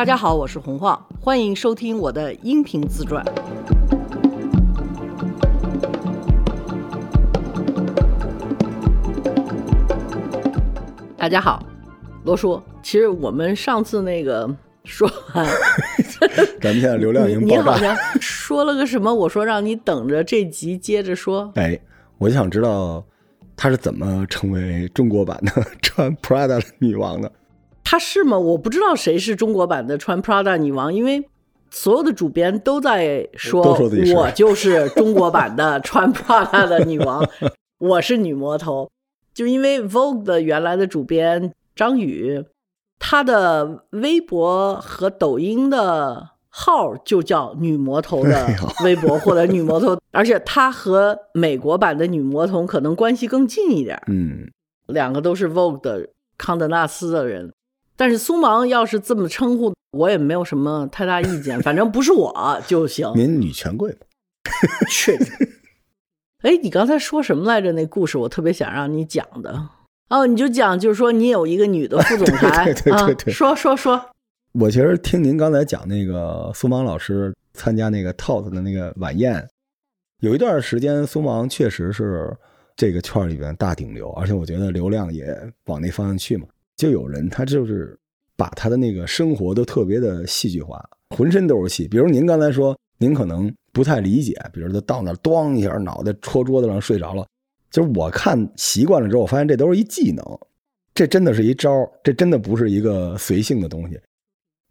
大家好，我是洪晃，欢迎收听我的音频自传。大家好，罗叔，其实我们上次那个说完，咱们现在流量已经你爆炸。好像说了个什么？我说让你等着这集接着说。哎，我就想知道他是怎么成为中国版的 穿 Prada 的女王的。她是吗？我不知道谁是中国版的穿 Prada 女王，因为所有的主编都在说，我就是中国版的穿 Prada 的女王，我是女魔头。就因为 Vogue 的原来的主编张宇，他的微博和抖音的号就叫女魔头的微博或者女魔头，而且他和美国版的女魔头可能关系更近一点。嗯，两个都是 Vogue 的康德纳斯的人，但是苏芒要是这么称呼，我也没有什么太大意见，反正不是我 就行。您女权贵嘛？去！哎，你刚才说什么来着？那故事我特别想让你讲的。哦，你就讲，就是说你有一个女的副总 裁对对对对对啊，说说说，我其实听您刚才讲那个苏芒老师参加那个 TOS 的那个晚宴，有一段时间苏芒确实是这个圈里边大顶流，而且我觉得流量也往那方向去嘛。就有人他就是把他的那个生活都特别的戏剧化，浑身都是戏。比如您刚才说，您可能不太理解，比如他到那儿咣一下脑袋戳桌子上睡着了，就是我看习惯了之后，我发现这都是一技能，这真的是一招，这真的不是一个随性的东西。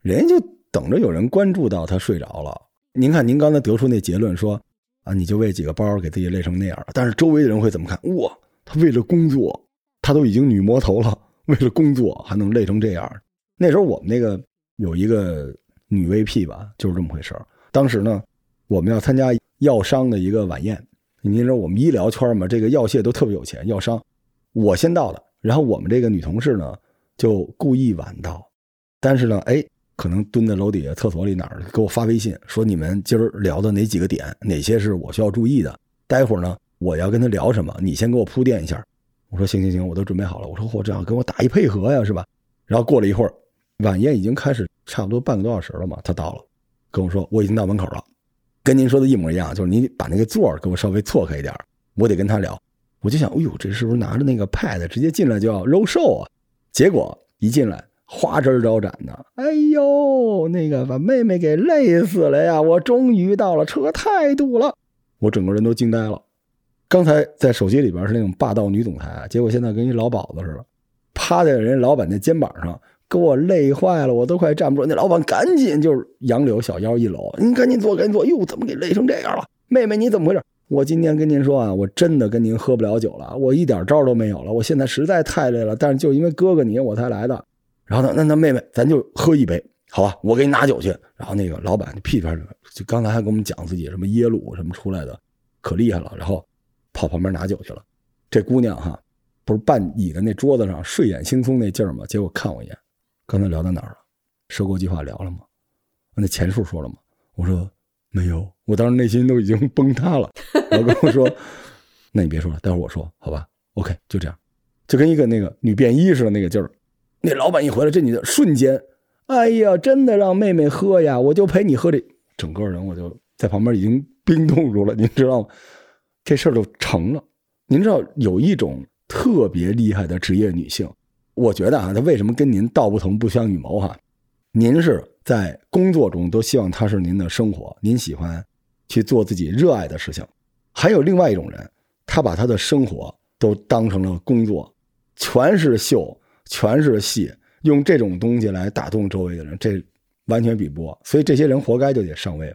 人家就等着有人关注到他睡着了。您看，您刚才得出那结论说啊，你就为几个包给自己累成那样了，但是周围的人会怎么看？哇，他为了工作，他都已经女魔头了，为了工作还能累成这样。那时候我们那个有一个女 VP 吧，就是这么回事儿。当时呢，我们要参加药商的一个晚宴，您知道我们医疗圈嘛，这个药械都特别有钱，药商。我先到的，然后我们这个女同事呢就故意晚到，但是呢，哎，可能蹲在楼底下厕所里哪儿给我发微信说你们今儿聊的哪几个点，哪些是我需要注意的。待会儿呢，我要跟他聊什么，你先给我铺垫一下。我说行行行，我都准备好了。我说嚯，这样跟我打一配合呀，是吧？然后过了一会儿，晚宴已经开始差不多半个多小时了嘛，他到了，跟我说我已经到门口了，跟您说的一模一样，就是您把那个座儿给我稍微错开一点，我得跟他聊。我就想，哎呦，这是不是拿着那个 pad 直接进来就要揉手啊？结果一进来，花枝招展的，哎呦，那个把妹妹给累死了呀！我终于到了，车太堵了，我整个人都惊呆了。刚才在手机里边是那种霸道女总裁，结果现在跟一老鸨子似的，趴在人家老板那肩膀上，给我累坏了，我都快站不住。那老板赶紧就是杨柳小腰一搂，您赶紧坐，赶紧坐。哟，怎么给累成这样了？妹妹，你怎么回事？我今天跟您说啊，我真的跟您喝不了酒了，我一点招都没有了。我现在实在太累了，但是就因为哥哥你我才来的。然后呢，那那妹妹，咱就喝一杯，好吧？我给你拿酒去。然后那个老板就屁颠就刚才还跟我们讲自己什么耶鲁什么出来的，可厉害了。然后跑旁边拿酒去了。这姑娘哈，不是半倚在那桌子上睡眼惺忪那劲儿吗？结果看我一眼，刚才聊到哪儿了？收购计划聊了吗？那钱数说了吗？我说没有，我当时内心都已经崩塌了。然后跟我说，那你别说了，待会儿我说，好吧？OK，就这样，就跟一个那个女便衣似的那个劲儿。那老板一回来，这女的瞬间，哎呀，真的让妹妹喝呀，我就陪你喝这，整个人我就在旁边已经冰冻住了，您知道吗？这事儿就成了。您知道有一种特别厉害的职业女性，我觉得啊，她为什么跟您道不同不相与谋哈？您是在工作中都希望她是您的生活，您喜欢去做自己热爱的事情。还有另外一种人，他把他的生活都当成了工作，全是秀，全是戏，用这种东西来打动周围的人，这完全比不过。所以这些人活该就得上位。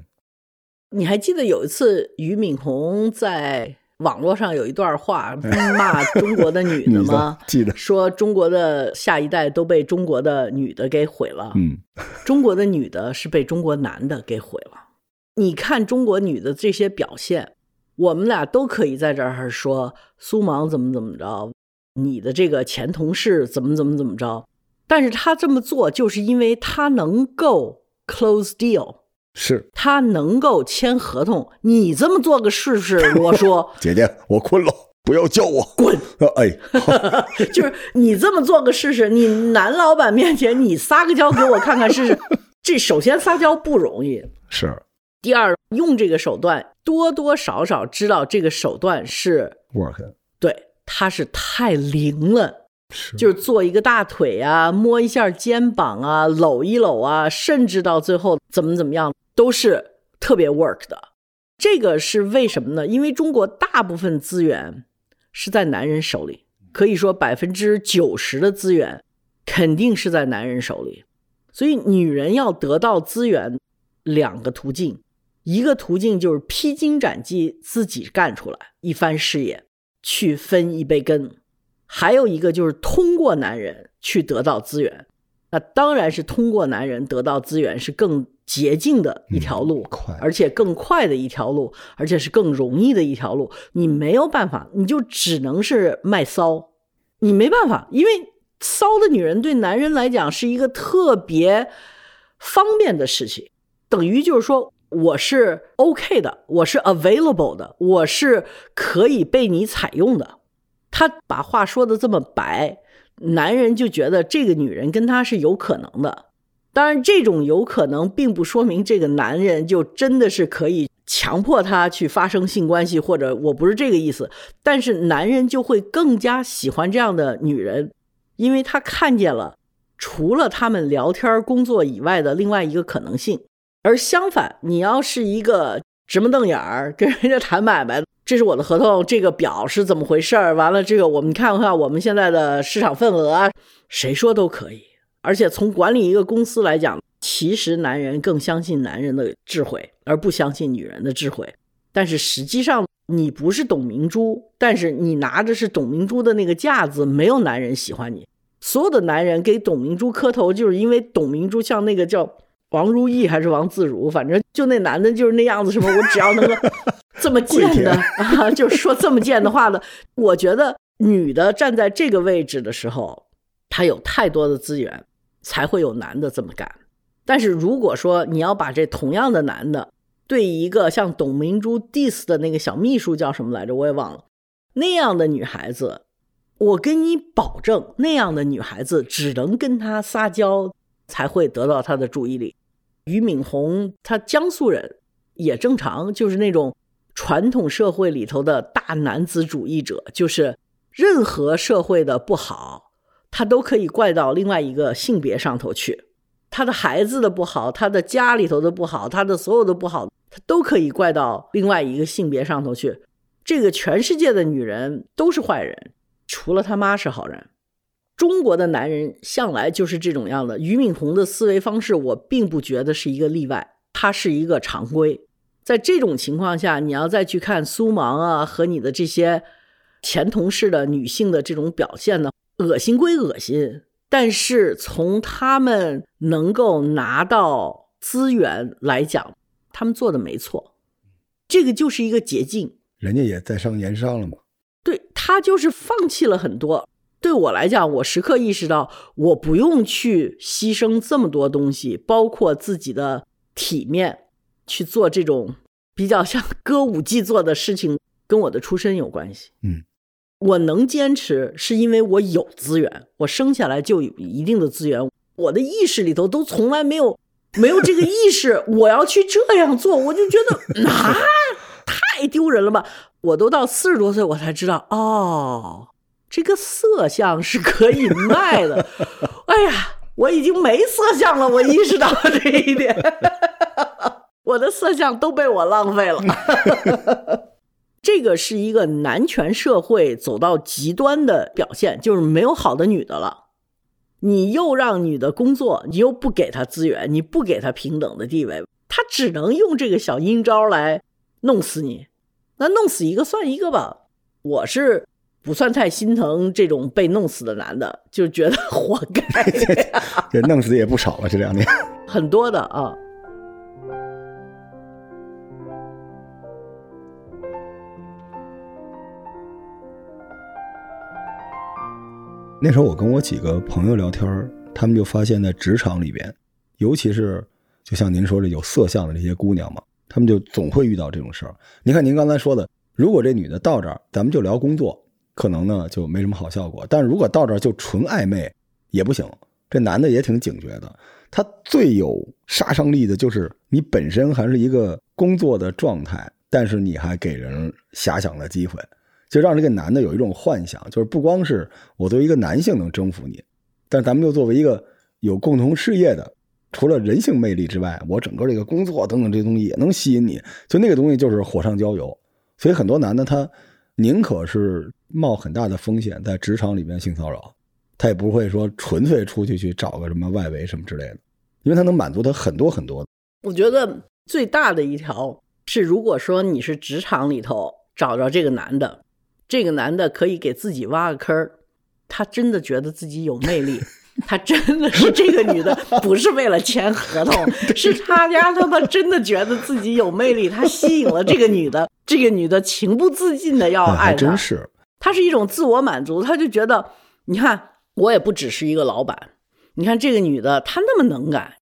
你还记得有一次俞敏洪在网络上有一段话 骂中国的女的吗？记得，说中国的下一代都被中国的女的给毁了，嗯，中国的女的是被中国男的给毁了。你看中国女的这些表现，我们俩都可以在这儿说苏芒怎么怎么着，你的这个前同事怎么怎么怎么着，但是他这么做就是因为他能够 close deal。是。他能够签合同，你这么做个试试？我说。姐姐，我困了，不要叫我。滚。哎，就是你这么做个试试，你男老板面前你撒个娇给我看看试试。这首先撒娇不容易，是。第二用这个手段多多少少知道这个手段是 work，对，它是太灵了，是。就是做一个大腿啊，摸一下肩膀啊，搂一搂啊，甚至到最后怎么怎么样，都是特别 work 的。这个是为什么呢？因为中国大部分资源是在男人手里，可以说百分之九十的资源肯定是在男人手里。所以，女人要得到资源，两个途径，一个途径就是披荆斩棘，自己干出来一番事业，去分一杯羹；还有一个就是通过男人去得到资源。那当然是通过男人得到资源是更捷径的一条路，快而且更快的一条路，而且是更容易的一条路。你没有办法，你就只能是卖骚，你没办法，因为骚的女人对男人来讲是一个特别方便的事情，等于就是说我是 OK 的，我是 available 的，我是可以被你采用的。他把话说的这么白，男人就觉得这个女人跟他是有可能的。当然，这种有可能并不说明这个男人就真的是可以强迫她去发生性关系，或者我不是这个意思。但是男人就会更加喜欢这样的女人，因为他看见了除了他们聊天工作以外的另外一个可能性。而相反，你要是一个直目瞪眼儿跟人家谈买卖，这是我的合同，这个表是怎么回事儿？完了，这个我们看看我们现在的市场份额，谁说都可以。而且从管理一个公司来讲，其实男人更相信男人的智慧，而不相信女人的智慧。但是实际上，你不是董明珠，但是你拿着是董明珠的那个架子，没有男人喜欢你。所有的男人给董明珠磕头，就是因为董明珠像那个叫王如意还是王自如，反正就那男的就是那样子，什么我只要能够 这么贱的啊，就是说这么贱的话的。我觉得女的站在这个位置的时候，她有太多的资源。才会有男的这么干，但是如果说你要把这同样的男的对一个像董明珠 diss 的那个小秘书叫什么来着，我也忘了，那样的女孩子，我跟你保证，那样的女孩子只能跟他撒娇才会得到他的注意力。俞敏洪，他江苏人也正常，就是那种传统社会里头的大男子主义者，就是任何社会的不好。他都可以怪到另外一个性别上头去，他的孩子的不好，他的家里头的不好，他的所有的不好，他都可以怪到另外一个性别上头去。这个全世界的女人都是坏人，除了他妈是好人。中国的男人向来就是这种样的。俞敏洪的思维方式，我并不觉得是一个例外，他是一个常规。在这种情况下，你要再去看苏芒啊和你的这些前同事的女性的这种表现呢？恶心归恶心，但是从他们能够拿到资源来讲，他们做的没错，这个就是一个捷径。人家也在商言商了嘛？对他就是放弃了很多。对我来讲，我时刻意识到，我不用去牺牲这么多东西，包括自己的体面，去做这种比较像歌舞伎做的事情，跟我的出身有关系。嗯。我能坚持，是因为我有资源，我生下来就有一定的资源。我的意识里头都从来没有 没有这个意识，我要去这样做，我就觉得 啊，太丢人了吧！我都到四十多岁，我才知道哦，这个色相是可以卖的。哎呀，我已经没色相了，我意识到了这一点，我的色相都被我浪费了。这个是一个男权社会走到极端的表现，就是没有好的女的了。你又让女的工作，你又不给她资源，你不给她平等的地位，她只能用这个小阴招来弄死你。那弄死一个算一个吧。我是不算太心疼这种被弄死的男的，就觉得活该。这弄死的也不少了，这两年很多的啊。那时候我跟我几个朋友聊天，他们就发现，在职场里边，尤其是就像您说的有色相的这些姑娘嘛，他们就总会遇到这种事儿。你看您刚才说的，如果这女的到这儿，咱们就聊工作，可能呢就没什么好效果；但是如果到这儿就纯暧昧，也不行。这男的也挺警觉的，他最有杀伤力的就是你本身还是一个工作的状态，但是你还给人遐想的机会，就让这个男的有一种幻想，就是不光是我作为一个男性能征服你，但咱们又作为一个有共同事业的，除了人性魅力之外，我整个这个工作等等这些东西也能吸引你，就那个东西就是火上浇油。所以很多男的他宁可是冒很大的风险在职场里面性骚扰，他也不会说纯粹出去去找个什么外围什么之类的，因为他能满足他很多很多。我觉得最大的一条是，如果说你是职场里头找着这个男的，这个男的可以给自己挖个坑儿，他真的觉得自己有魅力。他真的是这个女的，不是为了签合同，是他家他妈真的觉得自己有魅力，他吸引了这个女的，这个女的情不自禁的要爱他，真是，他是一种自我满足，他就觉得，你看我也不只是一个老板，你看这个女的她那么能干，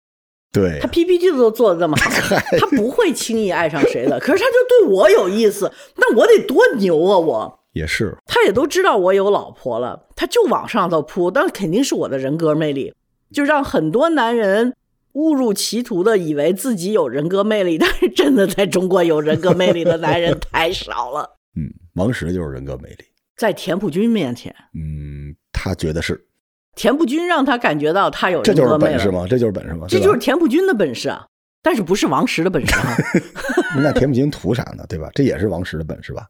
对，她 PPT 都做的这么好，她不会轻易爱上谁的，可是她就对我有意思，那我得多牛啊我。也是，他也都知道我有老婆了，他就往上头扑，但肯定是我的人格魅力，就让很多男人误入歧途的以为自己有人格魅力，但是真的在中国有人格魅力的男人太少了。嗯，王石就是人格魅力，在田朴珺面前，嗯，他觉得是田朴珺让他感觉到他有这就是人格魅力本事吗？这就是本事吗？这就是田朴珺的本事啊，但是不是王石的本事啊。那田朴珺图啥呢？对吧？这也是王石的本事吧？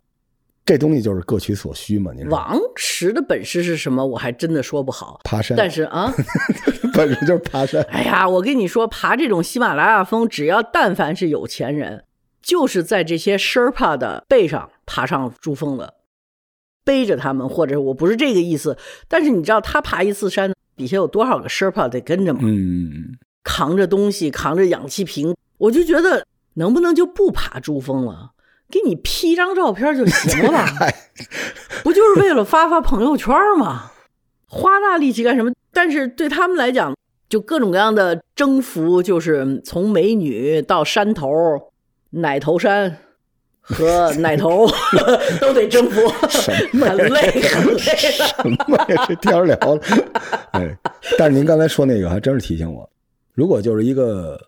这东西就是各取所需嘛。您说王石的本事是什么？我还真的说不好。爬山，但是啊，本事就是爬山。哎呀，我跟你说，爬这种喜马拉雅峰，只要但凡是有钱人，就是在这些 Sherpa 的背上爬上珠峰的，背着他们，或者我不是这个意思。但是你知道他爬一次山，底下有多少个 Sherpa 得跟着吗？嗯，扛着东西，扛着氧气瓶，我就觉得能不能就不爬珠峰了？给你 P 张照片就行了 吧？不就是为了发发朋友圈吗？花大力气干什么？但是对他们来讲，就各种各样的征服，就是从美女到山头、奶头山和奶头 都得征服，很累，很累什么呀？这天聊了。哎，但是您刚才说那个还真是提醒我，如果就是一个。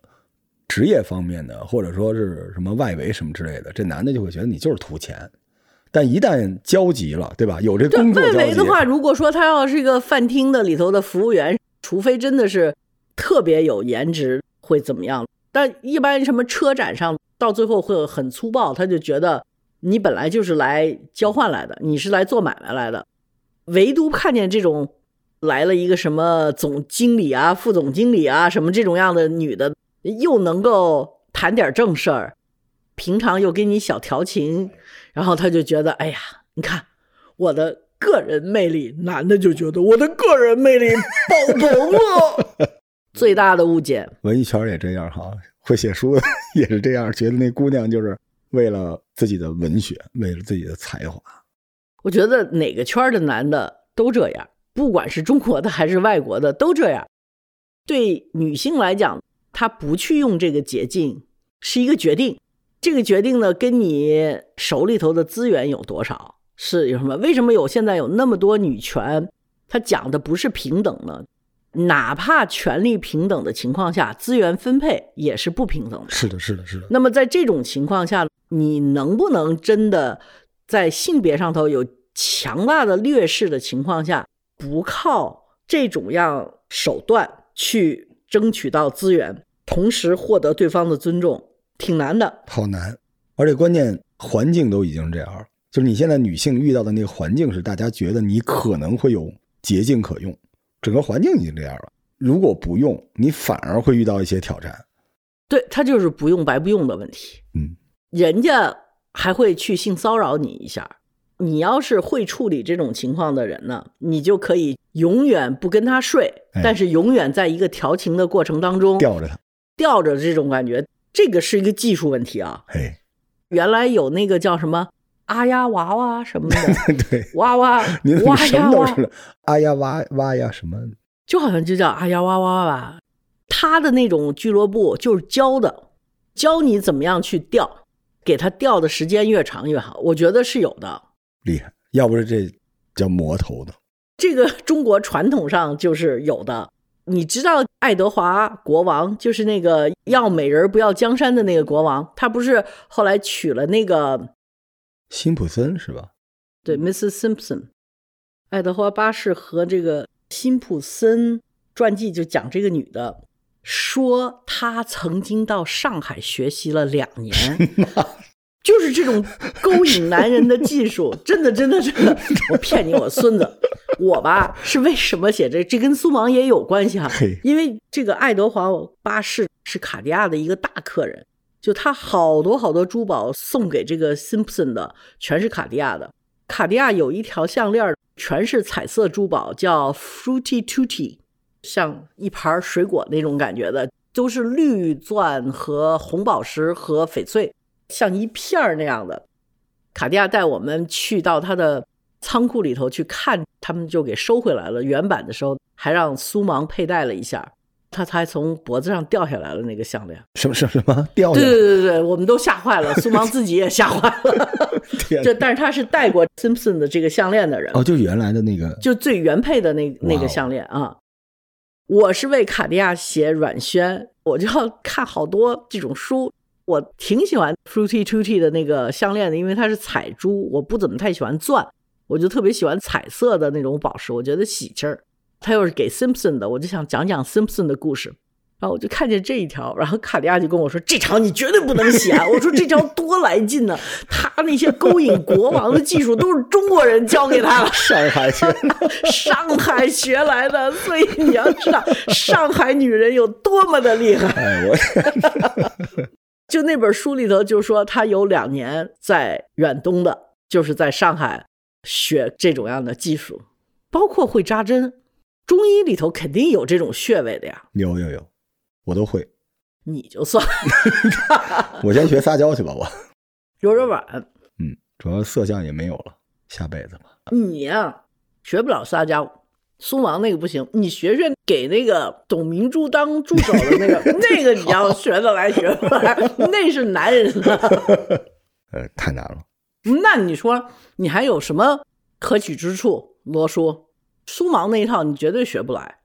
职业方面的，或者说是什么外围什么之类的，这男的就会觉得你就是图钱。但一旦交集了，对吧？有这工作外围的话，如果说他要是一个饭厅的里头的服务员，除非真的是特别有颜值，会怎么样？但一般什么车展上，到最后会很粗暴，他就觉得你本来就是来交换来的，你是来做买卖来的。唯独看见这种来了一个什么总经理啊、副总经理啊什么这种样的女的。又能够谈点正事儿，平常又给你小调情，然后他就觉得，哎呀，你看我的个人魅力，男的就觉得我的个人魅力爆棚了。最大的误解，文艺圈也这样哈，会写书的也是这样，觉得那姑娘就是为了自己的文学，为了自己的才华。我觉得哪个圈的男的都这样，不管是中国的还是外国的都这样。对女性来讲。他不去用这个捷径是一个决定，这个决定呢，跟你手里头的资源有多少是有什么？为什么有现在有那么多女权？他讲的不是平等呢？哪怕权力平等的情况下，资源分配也是不平等的。是的，是的，是的。那么在这种情况下，你能不能真的在性别上头有强大的劣势的情况下，不靠这种样手段去？争取到资源，同时获得对方的尊重，挺难的，好难。而且关键环境都已经这样，就是你现在女性遇到的那个环境是大家觉得你可能会有捷径可用，整个环境已经这样了。如果不用，你反而会遇到一些挑战。对他就是不用白不用的问题。嗯，人家还会去性骚扰你一下。你要是会处理这种情况的人呢，你就可以永远不跟他睡，但是永远在一个调情的过程当中吊着他，吊着这种感觉，这个是一个技术问题啊。哎，原来有那个叫什么阿呀娃娃什么的，对，娃娃，你娃呀娃，阿呀娃娃呀什么，就好像就叫阿呀娃娃吧。他的那种俱乐部就是教的，教你怎么样去吊，给他吊的时间越长越好，我觉得是有的。厉害，要不是这叫魔头呢？这个中国传统上就是有的，你知道爱德华国王就是那个要美人不要江山的那个国王，他不是后来娶了那个辛普森是吧？对，Mrs. Simpson。爱德华八世和这个辛普森传记就讲这个女的，说她曾经到上海学习了两年，就是这种勾引男人的技术，真的真的真的，我骗你，我孙子，我吧是为什么写这？这跟苏芒也有关系哈、嘿因为这个爱德华八世是卡地亚的一个大客人，就他好多好多珠宝送给这个 Simpson 的，全是卡地亚的。卡地亚有一条项链，全是彩色珠宝，叫 Fruity Tutti，像一盘水果那种感觉的，都是绿钻和红宝石和翡翠，像一片儿那样的。卡地亚带我们去到他的仓库里头去看，他们就给收回来了。原版的时候还让苏芒佩戴了一下，他才从脖子上掉下来了那个项链。什么什么什么掉下对来？对对对，我们都吓坏了，苏芒自己也吓坏了。天就但是他是戴过 Simpson 的这个项链的人，哦，就是原来的那个，就最原配的那那个项链啊。我是为卡地亚写软宣，我就要看好多这种书。我挺喜欢 Fruity Tutti 的那个项链的，因为它是彩珠，我不怎么太喜欢钻，我就特别喜欢彩色的那种宝石，我觉得喜气儿。它又是给 Simpson 的，我就想讲讲 Simpson 的故事。然后我就看见这一条，然后卡地亚就跟我说：“这条你绝对不能写啊！”我说：“这条多来劲呢！他那些勾引国王的技术都是中国人教给他的。”上海学，上海学来的，所以你要知道上海女人有多么的厉害。哎，我 就那本书里头就说，他有两年在远东的，就是在上海学这种样的技术，包括会扎针。中医里头肯定有这种穴位的呀，有有有，我都会。你就算 我先学撒娇去吧，我。有点晚。嗯，主要色相也没有了，下辈子吧。你呀、学不了撒娇。苏芒那个不行，你学学给那个董明珠当助手的那个，那个你要学得来学不来，那是男人的。呃，太难了。那你说你还有什么可取之处？罗叔，苏芒那一套你绝对学不来，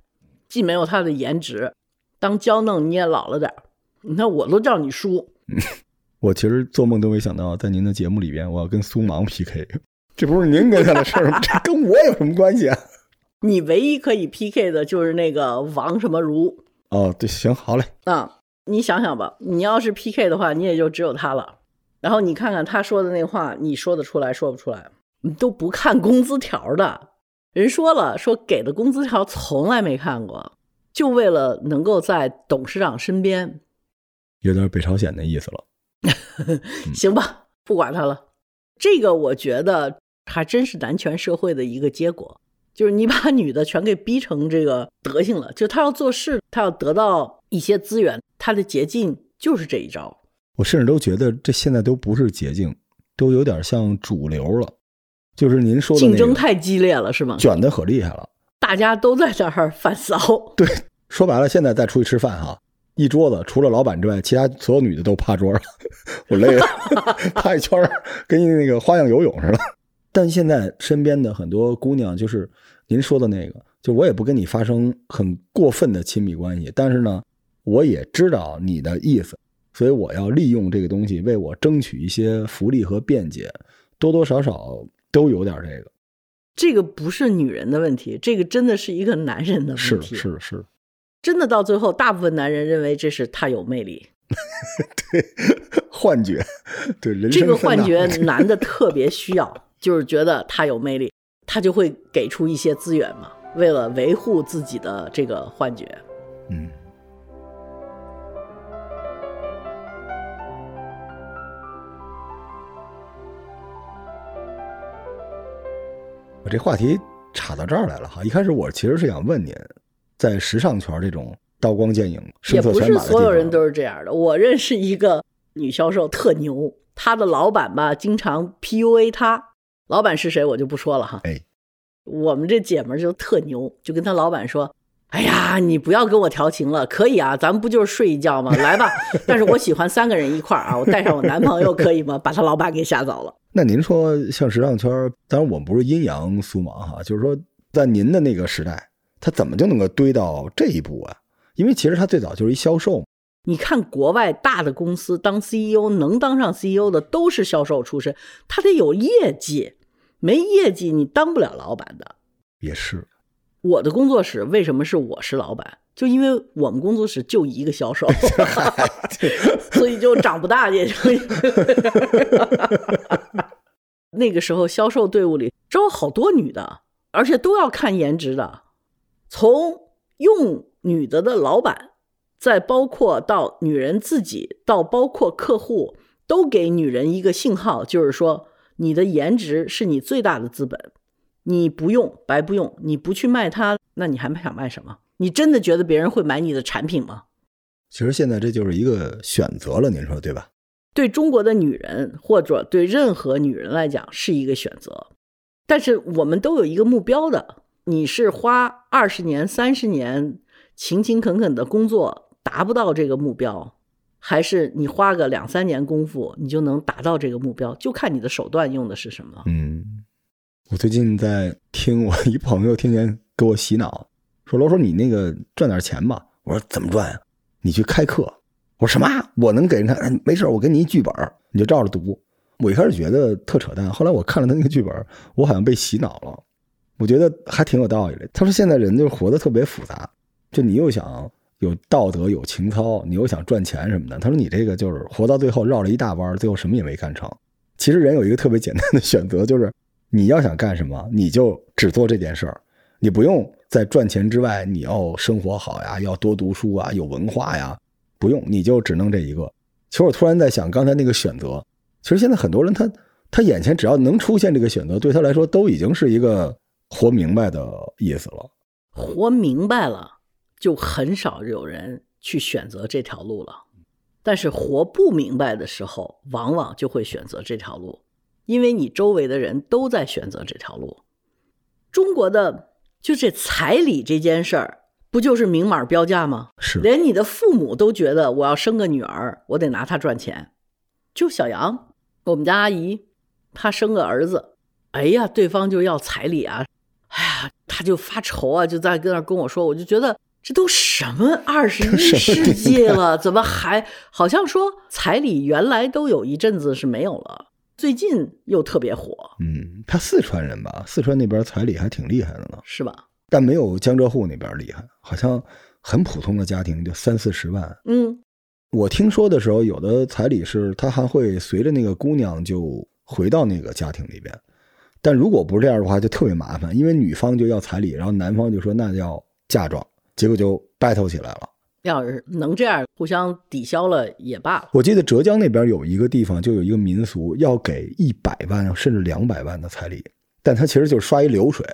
既没有他的颜值，当娇嫩你也老了点儿。你看我都叫你叔，我其实做梦都没想到，在您的节目里边，我要跟苏芒 PK，这不是您跟他的事儿吗？这跟我有什么关系啊？你唯一可以 PK 的就是那个王什么如哦，对，行，好嘞。啊。你想想吧，你要是 PK 的话，你也就只有他了。然后你看看他说的那话，你说得出来说不出来？你都不看工资条的，人说了，说给的工资条从来没看过，就为了能够在董事长身边，有点北朝鲜的意思了。行吧，不管他了。这个我觉得还真是男权社会的一个结果，就是你把 女的全给逼成这个德行了，就她要做事，她要得到一些资源，她的捷径就是这一招。我甚至都觉得这现在都不是捷径，都有点像主流了。就是您说的那个竞争太激烈了，是吗？卷的可厉害了。大家都在这儿反骚。对，说白了，现在再出去吃饭哈，一桌子除了老板之外，其他所有女的都趴桌上，我累了，趴一圈儿跟那个花样游泳似的。但现在身边的很多姑娘，就是您说的那个，就我也不跟你发生很过分的亲密关系，但是呢，我也知道你的意思，所以我要利用这个东西为我争取一些福利和便捷，多多少少都有点这个。这个不是女人的问题，这个真的是一个男人的问题。是是是，真的到最后，大部分男人认为这是他有魅力。对幻觉，对人这个幻觉男的特别需要，就是觉得他有魅力，他就会给出一些资源嘛，为了维护自己的这个幻觉。嗯。我这话题岔到这儿来了哈。一开始我其实是想问您，在时尚圈这种刀光剑影、也不是声色犬马的地方，所有人都是这样的。我认识一个女销售特牛，她的老板吧经常 PUA 她。老板是谁我就不说了哈。哎，我们这姐们儿就特牛，就跟她老板说：“哎呀，你不要跟我调情了，可以啊，咱们不就是睡一觉吗？来吧，但是我喜欢三个人一块儿啊，我带上我男朋友可以吗？” 把她老板给吓走了。那您说像时尚圈，当然我们不是阴阳苏芒哈，就是说在您的那个时代，他怎么就能够堆到这一步啊？因为其实他最早就是一销售。你看国外大的公司当 CEO 能当上 CEO 的都是销售出身，他得有业绩，没业绩你当不了老板的。也是，我的工作室为什么是我是老板？就因为我们工作室就一个销售，所以就长不大，也就 那个时候销售队伍里招好多女的，而且都要看颜值的，从用女的的老板，再包括到女人自己，到包括客户，都给女人一个信号，就是说你的颜值是你最大的资本，你不用白不用，你不去卖它，那你还想卖什么？你真的觉得别人会买你的产品吗？其实现在这就是一个选择了，您说对吧？对中国的女人，或者对任何女人来讲是一个选择。但是我们都有一个目标的，你是花二十年、三十年勤勤恳恳的工作达不到这个目标，还是你花个两三年功夫你就能达到这个目标？就看你的手段用的是什么。嗯，我最近在听我一朋友天天给我洗脑。说罗叔，你那个赚点钱吧。我说怎么赚呀？你去开课。我说什么？我能给人看？没事，我给你一剧本，你就照着读。我一开始觉得特扯淡，后来我看了他那个剧本，我好像被洗脑了。我觉得还挺有道理的。他说现在人就活得特别复杂，就你又想有道德、有情操，你又想赚钱什么的。他说你这个就是活到最后绕了一大弯，最后什么也没干成。其实人有一个特别简单的选择，就是你要想干什么，你就只做这件事儿，你不用。在赚钱之外，你要生活好呀，要多读书啊，有文化呀，不用，你就只弄这一个。其实我突然在想，刚才那个选择，其实现在很多人他他眼前只要能出现这个选择，对他来说都已经是一个活明白的意思了。活明白了，就很少有人去选择这条路了。但是活不明白的时候，往往就会选择这条路，因为你周围的人都在选择这条路。中国的。就这彩礼这件事儿，不就是明码标价吗？是，连你的父母都觉得我要生个女儿，我得拿她赚钱。就小杨，我们家阿姨，她生个儿子，哎呀，对方就要彩礼啊，哎呀，她就发愁啊，就在跟那跟我说，我就觉得这都什么二十一世纪了，怎么还好像说彩礼原来都有一阵子是没有了。最近又特别火，嗯，他四川人吧？四川那边彩礼还挺厉害的呢，是吧？但没有江浙沪那边厉害，好像很普通的家庭就三四十万。嗯，我听说的时候，有的彩礼是他还会随着那个姑娘就回到那个家庭里边，但如果不是这样的话，就特别麻烦，因为女方就要彩礼，然后男方就说那叫嫁妆，结果就 battle 起来了。要是能这样互相抵消了也罢了。我记得浙江那边有一个地方，就有一个民俗，要给一百万甚至两百万的彩礼，但他其实就是刷一流水。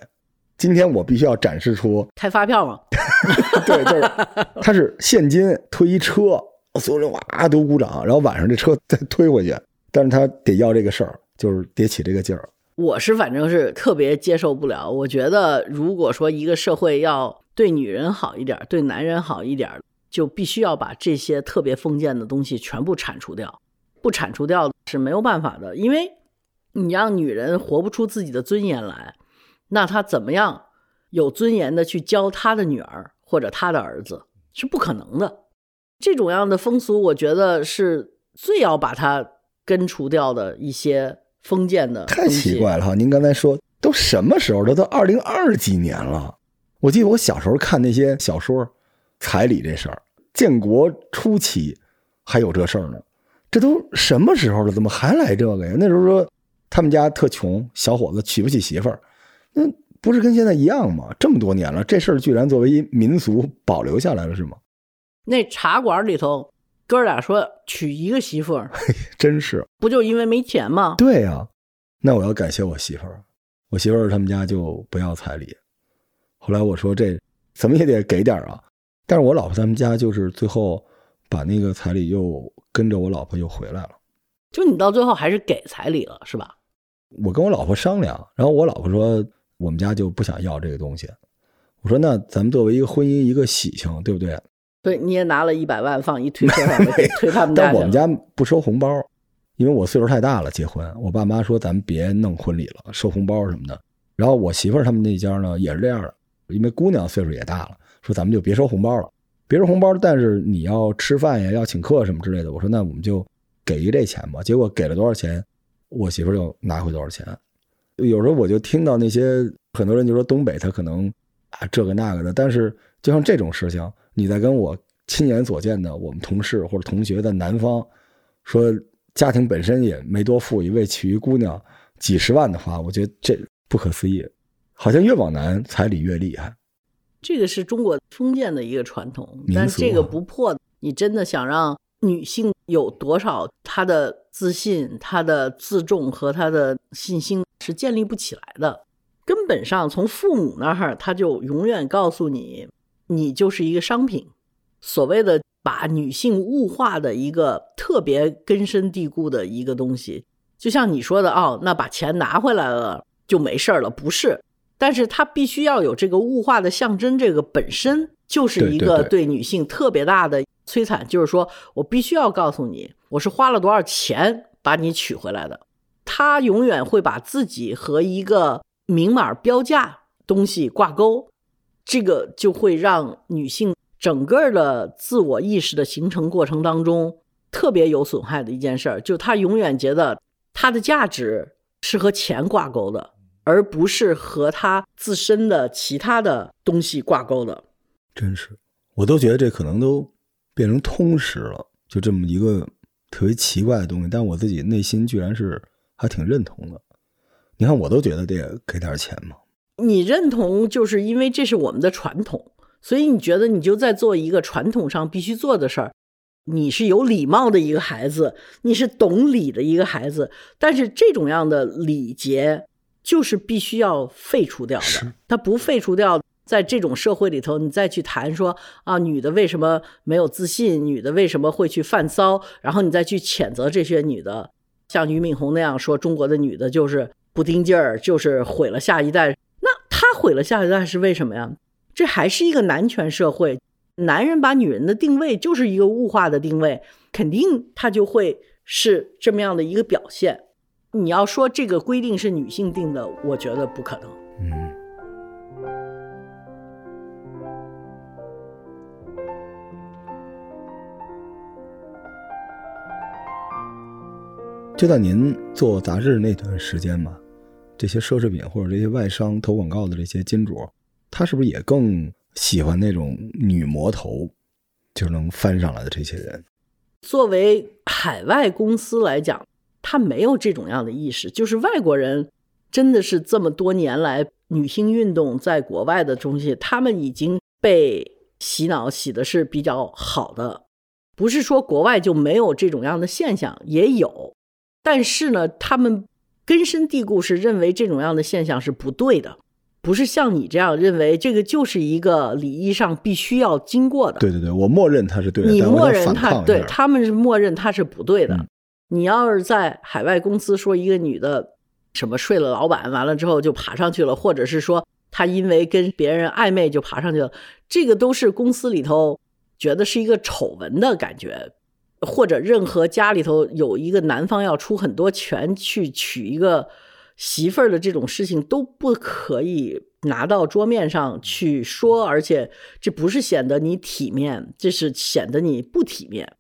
今天我必须要展示出开发票吗？对，就是他是现金推一车，所有人哇都鼓掌，然后晚上这车再推回去，但是他得要这个事儿，就是得起这个劲儿。我是反正是特别接受不了。我觉得如果说一个社会要对女人好一点，对男人好一点。就必须要把这些特别封建的东西全部铲除掉，不铲除掉是没有办法的。因为你让女人活不出自己的尊严来，那她怎么样有尊严的去教她的女儿或者她的儿子是不可能的。这种样的风俗，我觉得是最要把它根除掉的一些封建的。太奇怪了哈！您刚才说都什么时候了？都二零二几年了。我记得我小时候看那些小说。彩礼这事儿，建国初期还有这事儿呢，这都什么时候了？怎么还来这个呀？那时候说他们家特穷，小伙子娶不起媳妇儿，那不是跟现在一样吗？这么多年了，这事儿居然作为一民俗保留下来了，是吗？那茶馆里头哥俩说娶一个媳妇儿，真是不就因为没钱吗？对呀，那我要感谢我媳妇儿，我媳妇儿他们家就不要彩礼，后来我说这怎么也得给点啊。但是我老婆他们家就是最后把那个彩礼又跟着我老婆又回来了，就你到最后还是给彩礼了是吧？我跟我老婆商量，然后我老婆说我们家就不想要这个东西。我说那咱们作为一个婚姻一个喜庆，对不对？对，你也拿了一百万放一推车上 推他们家。但我们家不收红包，因为我岁数太大了，结婚。我爸妈说咱们别弄婚礼了，收红包什么的。然后我媳妇儿他们那家呢也是这样的。因为姑娘岁数也大了，说咱们就别收红包了，别收红包，但是你要吃饭呀，要请客什么之类的。我说那我们就给一这钱吧。结果给了多少钱，我媳妇儿又拿回多少钱。有时候我就听到那些很多人就说东北他可能啊这个那个的，但是就像这种事情，你在跟我亲眼所见的我们同事或者同学在南方说家庭本身也没多富裕，为娶一姑娘几十万的话，我觉得这不可思议。好像越往南彩礼越厉害，这个是中国封建的一个传统，但这个不破。你真的想让女性有多少她的自信、她的自重和她的信心是建立不起来的。根本上从父母那儿，他就永远告诉你，你就是一个商品。所谓的把女性物化的一个特别根深蒂固的一个东西，就像你说的哦，那把钱拿回来了就没事儿了，不是？但是它必须要有这个物化的象征，这个本身就是一个对女性特别大的摧残。就是说我必须要告诉你，我是花了多少钱把你娶回来的。他永远会把自己和一个明码标价东西挂钩，这个就会让女性整个的自我意识的形成过程当中特别有损害的一件事儿，就她永远觉得她的价值是和钱挂钩的，而不是和他自身的其他的东西挂钩的。真是，我都觉得这可能都变成通识了，就这么一个特别奇怪的东西，但我自己内心居然是还挺认同的。你看，我都觉得得给点钱嘛。你认同，就是因为这是我们的传统，所以你觉得你就在做一个传统上必须做的事儿。你是有礼貌的一个孩子，你是懂礼的一个孩子，但是这种样的礼节就是必须要废除掉的。它不废除掉，在这种社会里头，你再去谈说啊，女的为什么没有自信，女的为什么会去犯骚，然后你再去谴责这些女的，像俞敏洪那样说中国的女的就是不丁劲儿，就是毁了下一代。那他毁了下一代是为什么呀？这还是一个男权社会，男人把女人的定位就是一个物化的定位，肯定他就会是这么样的一个表现。你要说这个规定是女性定的，我觉得不可能。嗯，就在您做杂志那段时间嘛，这些奢侈品或者这些外商投广告的这些金主，他是不是也更喜欢那种女魔头，就能翻上来的这些人？作为海外公司来讲，他没有这种样的意识，就是外国人真的是这么多年来女性运动在国外的东西，他们已经被洗脑洗的是比较好的，不是说国外就没有这种样的现象，也有，但是呢，他们根深蒂固是认为这种样的现象是不对的，不是像你这样认为这个就是一个礼仪上必须要经过的。对对对，我默认他是对的，你默认他得反抗一下对他们是默认他是不对的。嗯你要是在海外公司说一个女的什么睡了老板，完了之后就爬上去了，或者是说她因为跟别人暧昧就爬上去了，这个都是公司里头觉得是一个丑闻的感觉。或者任何家里头有一个男方要出很多钱去娶一个媳妇儿的这种事情，都不可以拿到桌面上去说，而且这不是显得你体面，这是显得你不体面。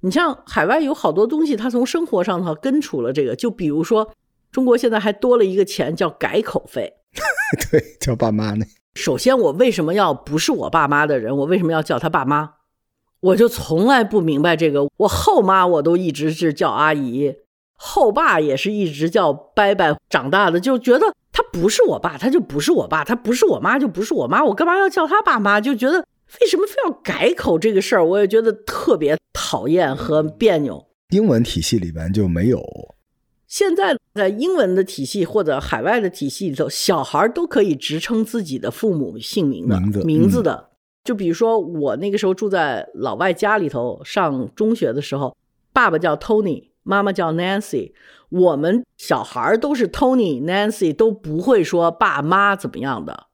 你像海外有好多东西，它从生活上头根除了这个，就比如说中国现在还多了一个钱叫改口费。对叫爸妈呢，首先，我为什么要不是我爸妈的人，我为什么要叫他爸妈？我就从来不明白这个。我后妈我都一直是叫阿姨，后爸也是一直叫伯伯。长大的就觉得他不是我爸，他就不是我爸；他不是我妈，就不是我妈。我干嘛要叫他爸妈？就觉得为什么非要改口这个事儿，我也觉得特别讨厌和别扭。英文体系里边就没有。现在在英文的体系或者海外的体系里头，小孩都可以直称自己的父母姓名的名字嗯的。就比如说我那个时候住在老外家里头上中学的时候，爸爸叫 Tony，妈妈叫 Nancy，我们小孩都是 Tony、Nancy，都不会说爸妈怎么样的，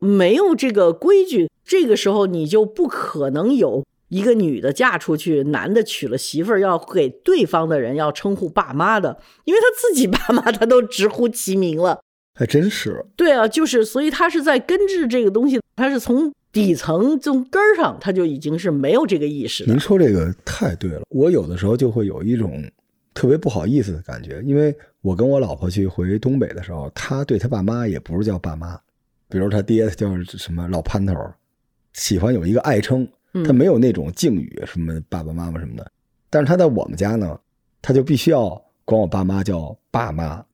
没有这个规矩。这个时候你就不可能有一个女的嫁出去，男的娶了媳妇儿要给对方的人要称呼爸妈的，因为他自己爸妈他都直呼其名了。还真是。对啊，就是所以他是在根治这个东西，他是从底层从根儿上他就已经是没有这个意识。您说这个太对了，我有的时候就会有一种特别不好意思的感觉，因为我跟我老婆去回东北的时候，她对她爸妈也不是叫爸妈，比如她爹叫什么老潘头，喜欢有一个爱称，他没有那种敬语，什么爸爸妈妈什么的。但是他在我们家呢，他就必须要管我爸妈叫爸妈。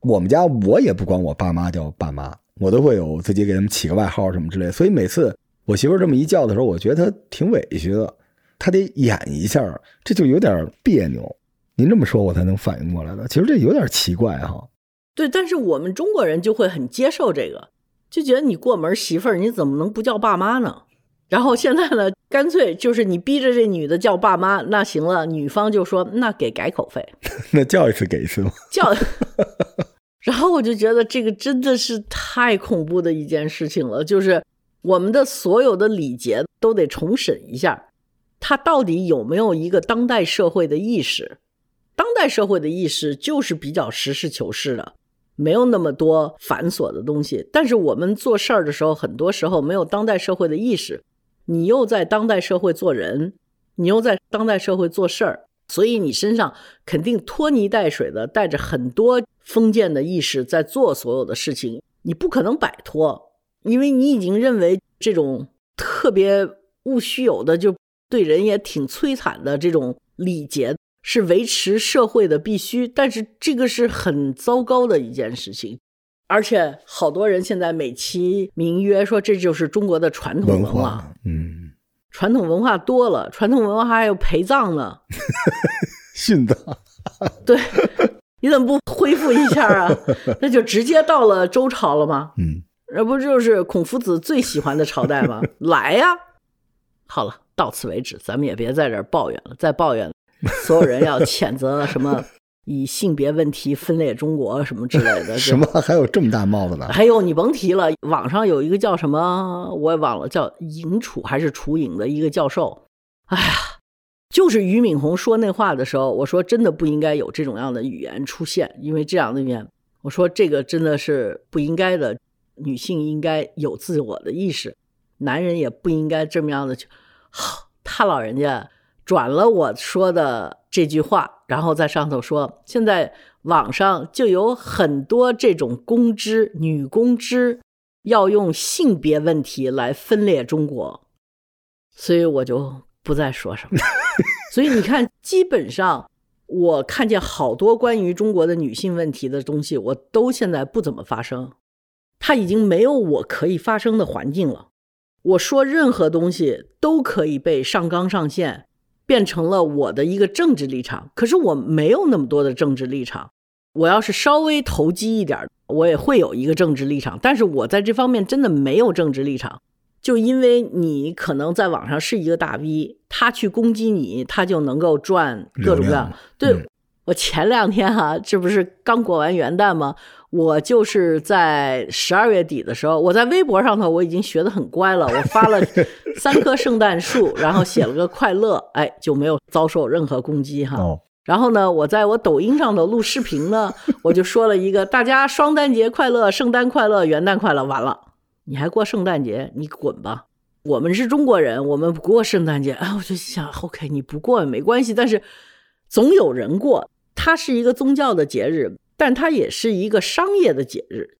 我们家我也不管我爸妈叫爸妈，我都会有自己给他们起个外号什么之类。所以每次我媳妇这么一叫的时候，我觉得她挺委屈的，她得演一下，这就有点别扭。您这么说，我才能反应过来的。其实这有点奇怪哈。对，但是我们中国人就会很接受这个，就觉得你过门媳妇儿，你怎么能不叫爸妈呢？然后现在呢，干脆就是你逼着这女的叫爸妈，那行了，女方就说那给改口费，那叫一次给一次吗？叫。然后我就觉得这个真的是太恐怖的一件事情了，就是我们的所有的礼节都得重审一下，他到底有没有一个当代社会的意识？当代社会的意识就是比较实事求是的，没有那么多繁琐的东西。但是我们做事儿的时候，很多时候没有当代社会的意识。你又在当代社会做人，你又在当代社会做事儿，所以你身上肯定拖泥带水的带着很多封建的意识在做所有的事情，你不可能摆脱，因为你已经认为这种特别务虚有的，就对人也挺摧残的这种礼节是维持社会的必须，但是这个是很糟糕的一件事情。而且好多人现在美其名曰说这就是中国的传统文化，嗯，传统文化多了，传统文化还有陪葬呢，殉葬，对，你怎么不恢复一下啊？那就直接到了周朝了吗？嗯，那不就是孔夫子最喜欢的朝代吗？来呀！好了，到此为止，咱们也别在这儿抱怨了，再抱怨，所有人要谴责什么。以性别问题分裂中国什么之类的，什么还有这么大帽子呢？还有你甭提了，网上有一个叫什么我也忘了，叫尹楚还是楚颖的一个教授。哎呀，就是俞敏洪说那话的时候，我说真的不应该有这种样的语言出现，因为这样的语言，我说这个真的是不应该的。女性应该有自我的意识，男人也不应该这么样的去。好，他老人家转了我说的这句话。然后在上头说，现在网上就有很多这种公知、女公知，要用性别问题来分裂中国，所以我就不再说什么。所以你看，基本上我看见好多关于中国的女性问题的东西，我都现在不怎么发声，它已经没有我可以发声的环境了。我说任何东西都可以被上纲上线。变成了我的一个政治立场，可是我没有那么多的政治立场。我要是稍微投机一点，我也会有一个政治立场。但是我在这方面真的没有政治立场，就因为你可能在网上是一个大 V，他去攻击你，他就能够赚各种各样。对我前两天哈，这不是刚过完元旦吗？我就是在十二月底的时候，我在微博上头我已经学得很乖了，我发了 三棵圣诞树，然后写了个快乐，哎，就没有遭受任何攻击哈。然后呢，我在我抖音上头录视频呢，我就说了一个大家双旦节快乐，圣诞快乐，元旦快乐。完了，你还过圣诞节？你滚吧！我们是中国人，我们不过圣诞节。哎，我就想，OK，你不过也没关系，但是总有人过，它是一个宗教的节日。但它也是一个商业的节日，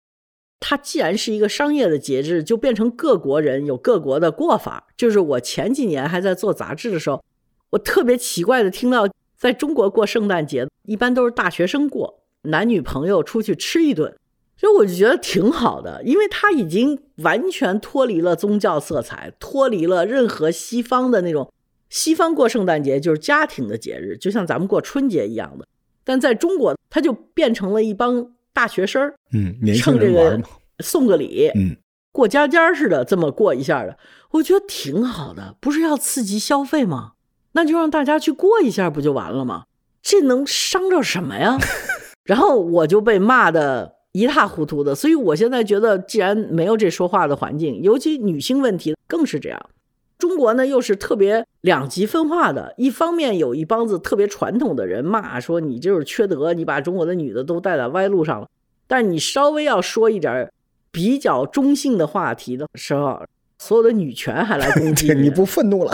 它既然是一个商业的节日，就变成各国人有各国的过法。就是我前几年还在做杂志的时候，我特别奇怪的听到，在中国过圣诞节一般都是大学生过，男女朋友出去吃一顿，所以我就觉得挺好的，因为它已经完全脱离了宗教色彩，脱离了任何西方的那种。西方过圣诞节就是家庭的节日，就像咱们过春节一样的。但在中国，他就变成了一帮大学生嗯，趁这个送个礼，嗯，过家家似的这么过一下的，我觉得挺好的，不是要刺激消费吗？那就让大家去过一下不就完了吗？这能伤着什么呀？然后我就被骂的一塌糊涂的，所以我现在觉得，既然没有这说话的环境，尤其女性问题更是这样。中国呢，又是特别两极分化的。一方面有一帮子特别传统的人骂说你就是缺德，你把中国的女的都带在歪路上了。但是你稍微要说一点比较中性的话题的时候，所有的女权还来攻击 你不愤怒了？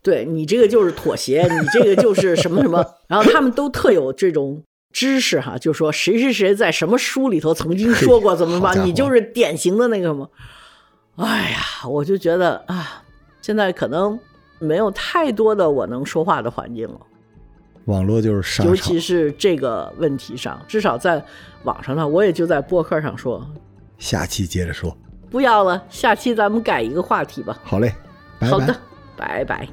对你这个就是妥协，你这个就是什么什么，然后他们都特有这种知识哈，就说谁谁谁在什么书里头曾经说过怎么办，你就是典型的那个嘛。哎呀，我就觉得啊，现在可能没有太多的我能说话的环境了。网络就是沙尤其是这个问题上，至少在网上呢，我也就在播客上说。下期接着说。不要了，下期咱们改一个话题吧。好嘞，拜拜。好的，拜拜。